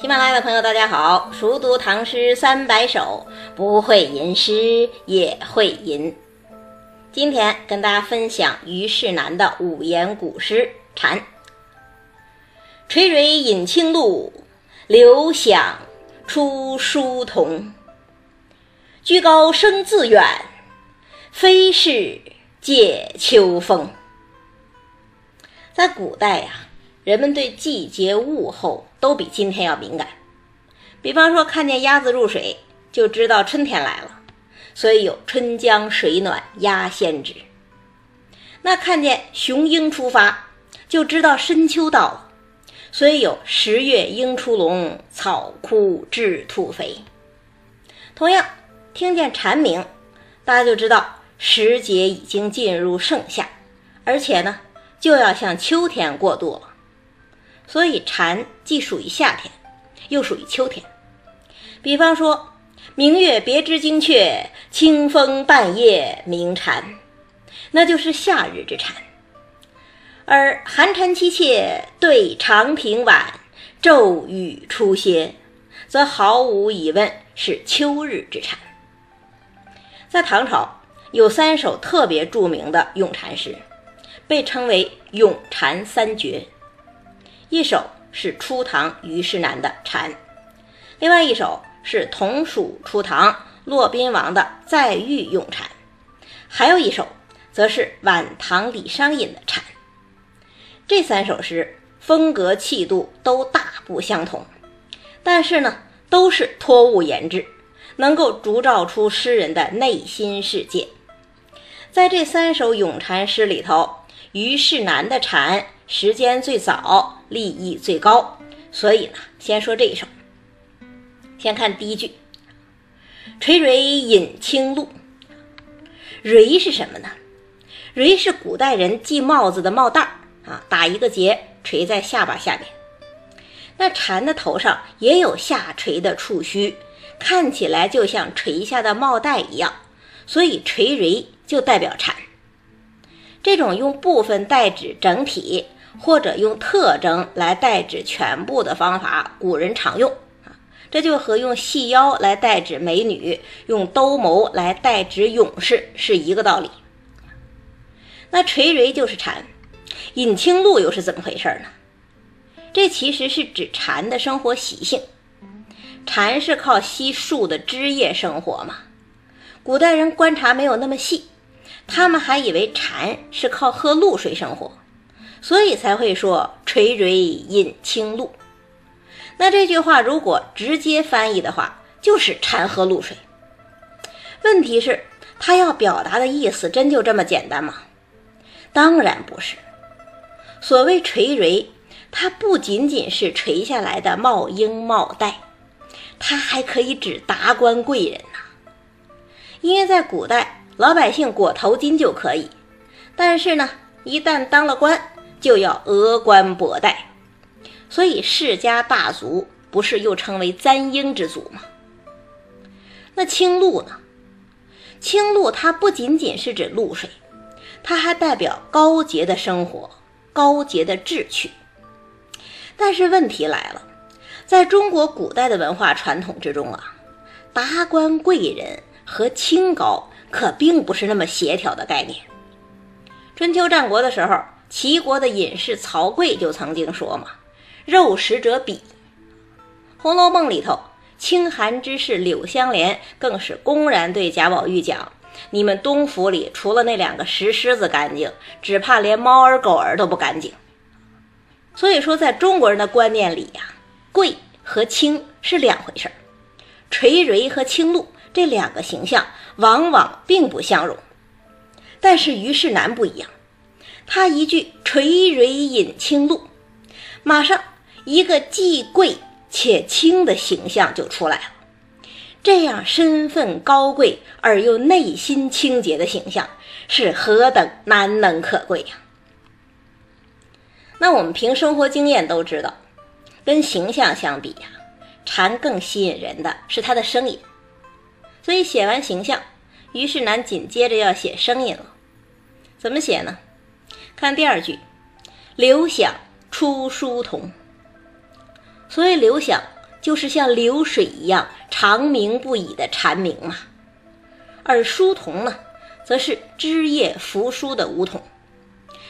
喜马拉雅的朋友，大家好！熟读唐诗三百首，不会吟诗也会吟。今天跟大家分享虞世南的五言古诗《蝉》。垂蕊饮清露，流响出疏桐。居高声自远，非是藉秋风。在古代呀。人们对季节物候都比今天要敏感，比方说看见鸭子入水就知道春天来了，所以有“春江水暖鸭先知”。那看见雄鹰出发就知道深秋到了，所以有“十月鹰出笼，草枯雉兔肥”。同样，听见蝉鸣，大家就知道时节已经进入盛夏，而且呢就要向秋天过渡了。所以蝉既属于夏天，又属于秋天。比方说“明月别枝惊鹊，清风半夜鸣蝉”，那就是夏日之蝉；而“寒蝉凄切对长亭晚，骤雨初歇”，则毫无疑问是秋日之蝉。在唐朝有三首特别著名的咏蝉诗，被称为“咏蝉三绝”。一首是初唐虞世南的《蝉》，另外一首是同属初唐骆宾王的《再遇咏蝉》，还有一首则是晚唐李商隐的《蝉》。这三首诗风格气度都大不相同，但是呢，都是托物言志，能够烛照出诗人的内心世界。在这三首咏蝉诗里头，虞世南的《蝉》。时间最早，利益最高，所以呢，先说这一首。先看第一句：“垂蕊饮清露。”蕊是什么呢？蕊是古代人系帽子的帽带儿啊，打一个结，垂在下巴下面。那蝉的头上也有下垂的触须，看起来就像垂下的帽带一样，所以垂蕊就代表蝉。这种用部分代指整体。或者用特征来代指全部的方法，古人常用啊，这就和用细腰来代指美女，用兜鍪来代指勇士是一个道理。那垂蕊就是蝉，饮清露又是怎么回事呢？这其实是指蝉的生活习性。蝉是靠吸树的枝叶生活嘛，古代人观察没有那么细，他们还以为蝉是靠喝露水生活。所以才会说“垂蕊饮清露”。那这句话如果直接翻译的话，就是蝉喝露水。问题是，他要表达的意思真就这么简单吗？当然不是。所谓垂蕊，它不仅仅是垂下来的帽缨帽带，它还可以指达官贵人呐。因为在古代，老百姓裹头巾就可以，但是呢，一旦当了官，就要额冠博带，所以世家大族不是又称为簪缨之族吗？那清露呢？清露它不仅仅是指露水，它还代表高洁的生活、高洁的志趣。但是问题来了，在中国古代的文化传统之中啊，达官贵人和清高可并不是那么协调的概念。春秋战国的时候。齐国的隐士曹刿就曾经说嘛：“肉食者鄙。”《红楼梦》里头，清寒之士柳湘莲更是公然对贾宝玉讲：“你们东府里除了那两个石狮子干净，只怕连猫儿狗儿都不干净。”所以说，在中国人的观念里呀，贵和清是两回事儿，垂蕊和清露这两个形象往往并不相容。但是虞世南不一样。他一句“垂蕊饮清露”，马上一个既贵且清的形象就出来了。这样身份高贵而又内心清洁的形象，是何等难能可贵呀！那我们凭生活经验都知道，跟形象相比呀，蝉更吸引人的是它的声音。所以写完形象，于世南紧接着要写声音了。怎么写呢？看第二句，“流响出疏桐”。所谓流响，就是像流水一样长鸣不已的蝉鸣嘛。而书童呢，则是枝叶扶疏的梧桐。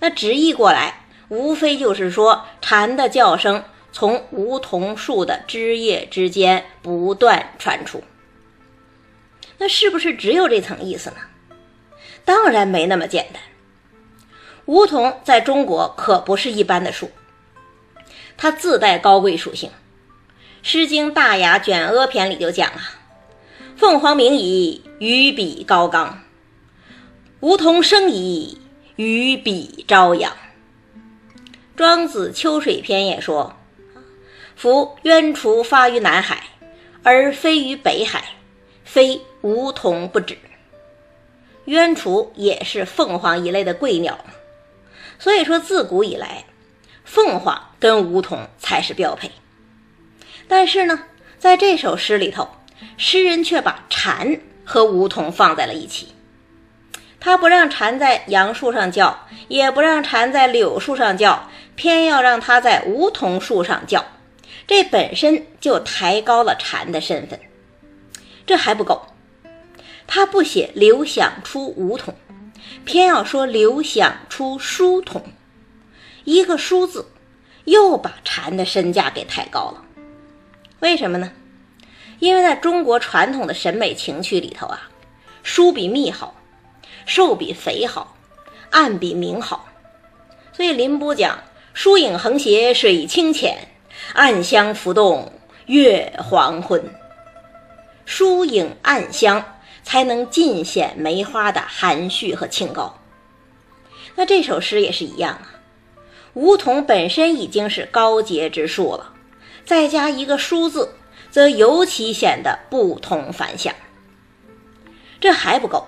那直译过来，无非就是说蝉的叫声从梧桐树的枝叶之间不断传出。那是不是只有这层意思呢？当然没那么简单。梧桐在中国可不是一般的树，它自带高贵属性。《诗经·大雅·卷阿篇》里就讲啊：“凤凰鸣矣，于彼高冈；梧桐生矣，于彼朝阳。”庄子《秋水篇》也说：“夫鸢雏发于南海，而飞于北海，非。”梧桐不止，鸢雏也是凤凰一类的贵鸟，所以说自古以来，凤凰跟梧桐才是标配。但是呢，在这首诗里头，诗人却把蝉和梧桐放在了一起，他不让蝉在杨树上叫，也不让蝉在柳树上叫，偏要让它在梧桐树上叫，这本身就抬高了蝉的身份。这还不够。他不写刘想出梧桐，偏要说刘想出书童，一个“书”字，又把蝉的身价给抬高了。为什么呢？因为在中国传统的审美情趣里头啊，书比蜜好，瘦比肥好，暗比明好。所以林波讲：“疏影横斜水清浅，暗香浮动月黄昏。”疏影暗香。才能尽显梅花的含蓄和清高。那这首诗也是一样啊，梧桐本身已经是高洁之树了，再加一个“书”字，则尤其显得不同凡响。这还不够，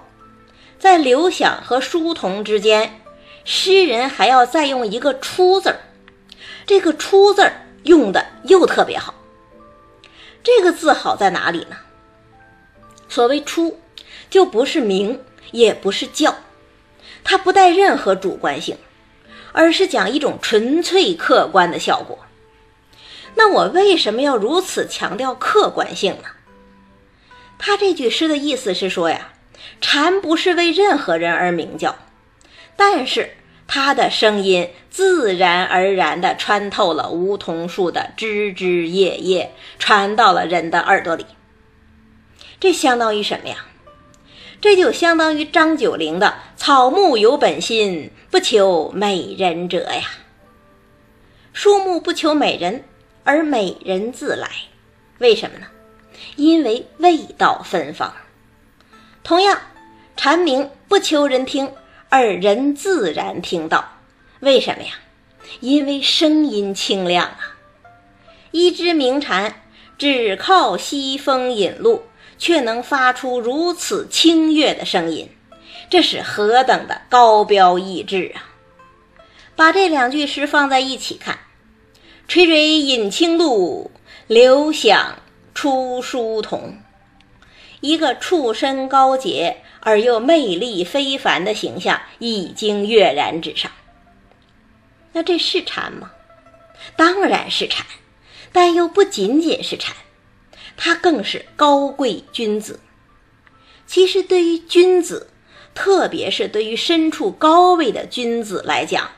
在刘响和书童之间，诗人还要再用一个“出”字儿。这个“出”字儿用的又特别好。这个字好在哪里呢？所谓“出”。就不是名，也不是教，它不带任何主观性，而是讲一种纯粹客观的效果。那我为什么要如此强调客观性呢？他这句诗的意思是说呀，蝉不是为任何人而鸣叫，但是它的声音自然而然地穿透了梧桐树的枝枝叶叶，传到了人的耳朵里。这相当于什么呀？这就相当于张九龄的“草木有本心，不求美人者”呀。树木不求美人，而美人自来，为什么呢？因为味道芬芳。同样，蝉鸣不求人听，而人自然听到，为什么呀？因为声音清亮啊。一只鸣蝉只靠西风引路。却能发出如此清越的声音，这是何等的高标逸致啊！把这两句诗放在一起看：“垂垂饮清露，流响出书童。”一个出身高洁而又魅力非凡的形象已经跃然纸上。那这是禅吗？当然是禅，但又不仅仅是禅。他更是高贵君子。其实，对于君子，特别是对于身处高位的君子来讲，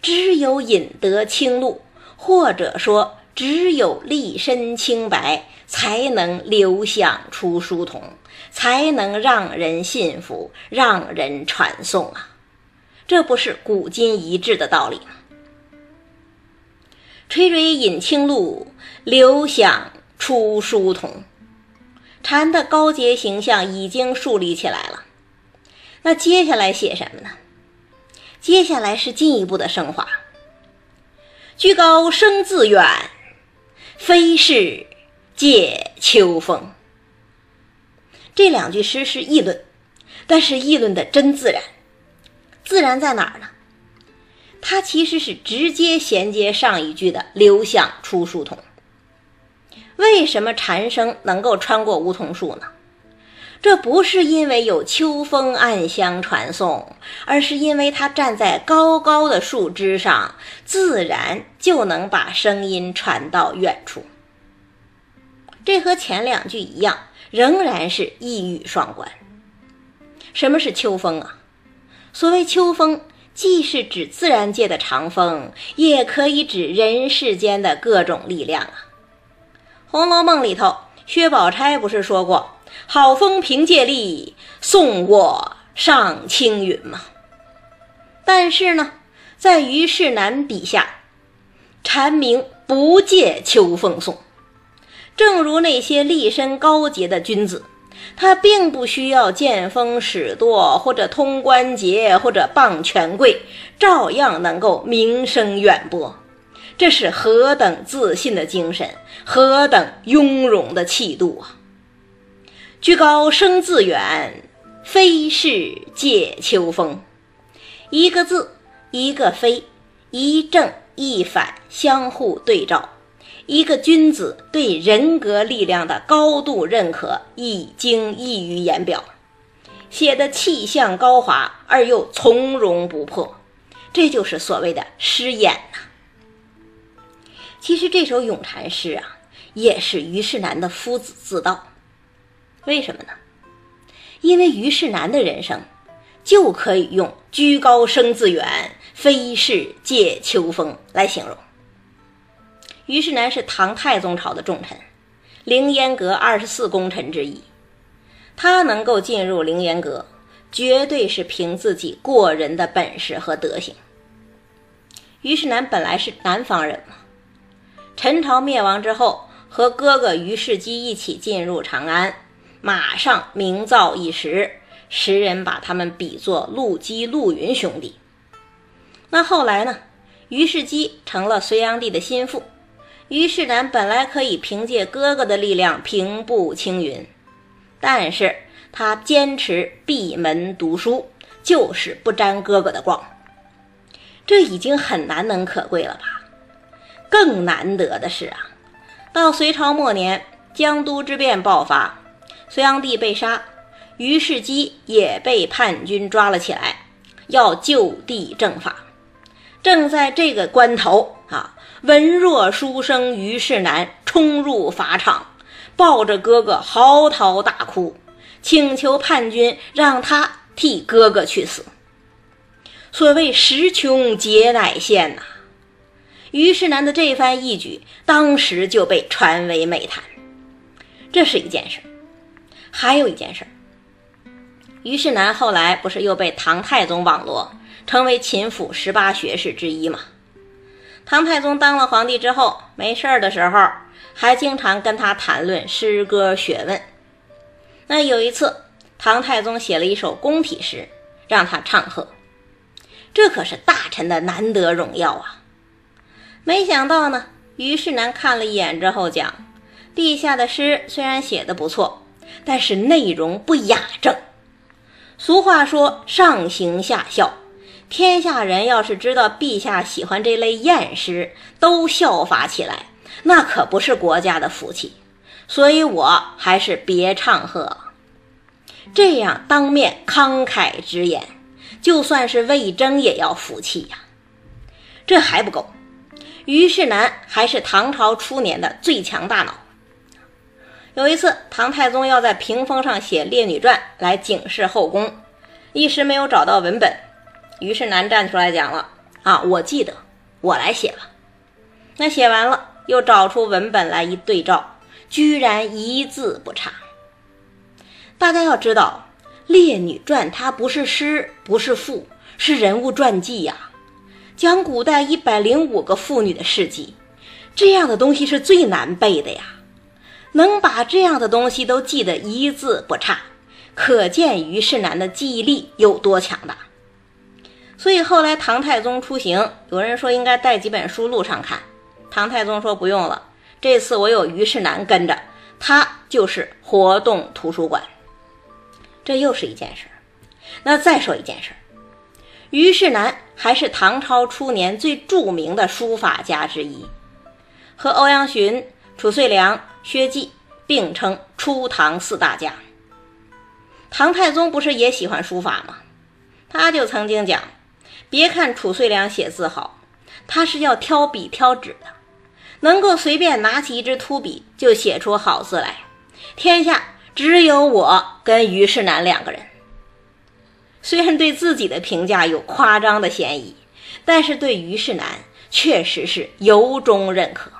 只有引得清露，或者说只有立身清白，才能留香出书童，才能让人信服，让人传颂啊！这不是古今一致的道理吗？垂垂饮清露，留香。出书童，蝉的高洁形象已经树立起来了。那接下来写什么呢？接下来是进一步的升华。居高声自远，非是借秋风。这两句诗是议论，但是议论的真自然。自然在哪儿呢？它其实是直接衔接上一句的“流向出书童”。为什么蝉声能够穿过梧桐树呢？这不是因为有秋风暗香传送，而是因为它站在高高的树枝上，自然就能把声音传到远处。这和前两句一样，仍然是一语双关。什么是秋风啊？所谓秋风，既是指自然界的长风，也可以指人世间的各种力量啊。《红楼梦》里头，薛宝钗不是说过“好风凭借力，送我上青云”吗？但是呢，在虞世南笔下，蝉鸣不借秋风送。正如那些立身高洁的君子，他并不需要见风使舵，或者通关节，或者傍权贵，照样能够名声远播。这是何等自信的精神，何等雍容的气度啊！居高声自远，非是借秋风。一个字，一个非，一正一反，相互对照。一个君子对人格力量的高度认可，已经溢于言表，写的气象高华而又从容不迫，这就是所谓的诗眼呐。其实这首咏蝉诗啊，也是虞世南的夫子自道。为什么呢？因为虞世南的人生就可以用“居高声自远，非是借秋风”来形容。虞世南是唐太宗朝的重臣，凌烟阁二十四功臣之一。他能够进入凌烟阁，绝对是凭自己过人的本事和德行。虞世南本来是南方人嘛，陈朝灭亡之后，和哥哥于世基一起进入长安，马上名噪一时，时人把他们比作陆机、陆云兄弟。那后来呢？于世基成了隋炀帝的心腹。于世南本来可以凭借哥哥的力量平步青云，但是他坚持闭门读书，就是不沾哥哥的光。这已经很难能可贵了吧？更难得的是啊，到隋朝末年，江都之变爆发，隋炀帝被杀，虞世基也被叛军抓了起来，要就地正法。正在这个关头啊。文弱书生虞世南冲入法场，抱着哥哥嚎啕大哭，请求叛军让他替哥哥去死。所谓时穷节乃现呐，虞世南的这番义举，当时就被传为美谈。这是一件事儿，还有一件事儿，虞世南后来不是又被唐太宗网罗，成为秦府十八学士之一吗？唐太宗当了皇帝之后，没事儿的时候还经常跟他谈论诗歌学问。那有一次，唐太宗写了一首宫体诗，让他唱和。这可是大臣的难得荣耀啊！没想到呢，虞世南看了一眼之后讲：“陛下的诗虽然写的不错，但是内容不雅正。俗话说，上行下效。”天下人要是知道陛下喜欢这类艳诗，都效法起来，那可不是国家的福气。所以我还是别唱和了。这样当面慷慨直言，就算是魏征也要服气呀。这还不够，虞世南还是唐朝初年的最强大脑。有一次，唐太宗要在屏风上写《列女传》来警示后宫，一时没有找到文本。虞世南站出来讲了啊，我记得，我来写吧。那写完了，又找出文本来一对照，居然一字不差。大家要知道，《列女传》它不是诗，不是赋，是人物传记呀，讲古代一百零五个妇女的事迹。这样的东西是最难背的呀，能把这样的东西都记得一字不差，可见虞世南的记忆力有多强大。所以后来唐太宗出行，有人说应该带几本书路上看。唐太宗说不用了，这次我有虞世南跟着，他就是活动图书馆。这又是一件事。那再说一件事儿，虞世南还是唐朝初年最著名的书法家之一，和欧阳询、褚遂良、薛稷并称初唐四大家。唐太宗不是也喜欢书法吗？他就曾经讲。别看褚遂良写字好，他是要挑笔挑纸的。能够随便拿起一支秃笔就写出好字来。天下只有我跟虞世南两个人。虽然对自己的评价有夸张的嫌疑，但是对虞世南确实是由衷认可。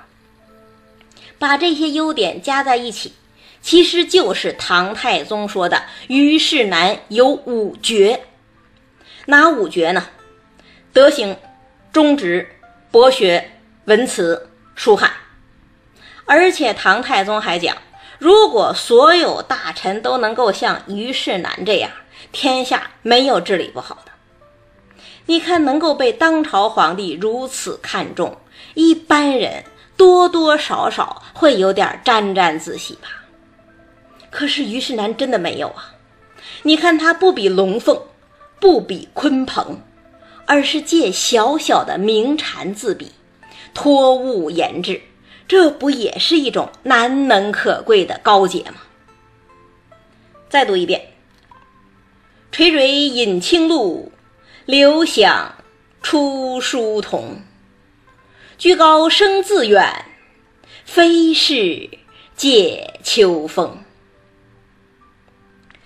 把这些优点加在一起，其实就是唐太宗说的虞世南有五绝。哪五绝呢？德行、忠直、博学、文辞、书翰。而且唐太宗还讲，如果所有大臣都能够像虞世南这样。天下没有治理不好的。你看，能够被当朝皇帝如此看重，一般人多多少少会有点沾沾自喜吧。可是虞世南真的没有啊！你看他不比龙凤，不比鲲鹏，而是借小小的明禅自比，托物言志，这不也是一种难能可贵的高洁吗？再读一遍。垂蕊饮清露，流响出疏桐。居高声自远，非是藉秋风。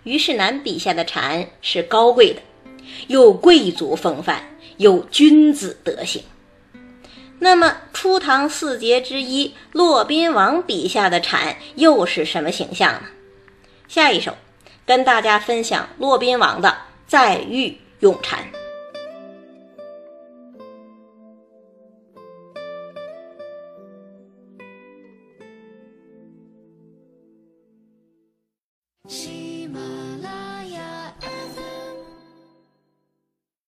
虞世南笔下的蝉是高贵的，有贵族风范，有君子德行。那么，初唐四杰之一骆宾王笔下的蝉又是什么形象呢？下一首。跟大家分享骆宾王的《再遇咏蝉》。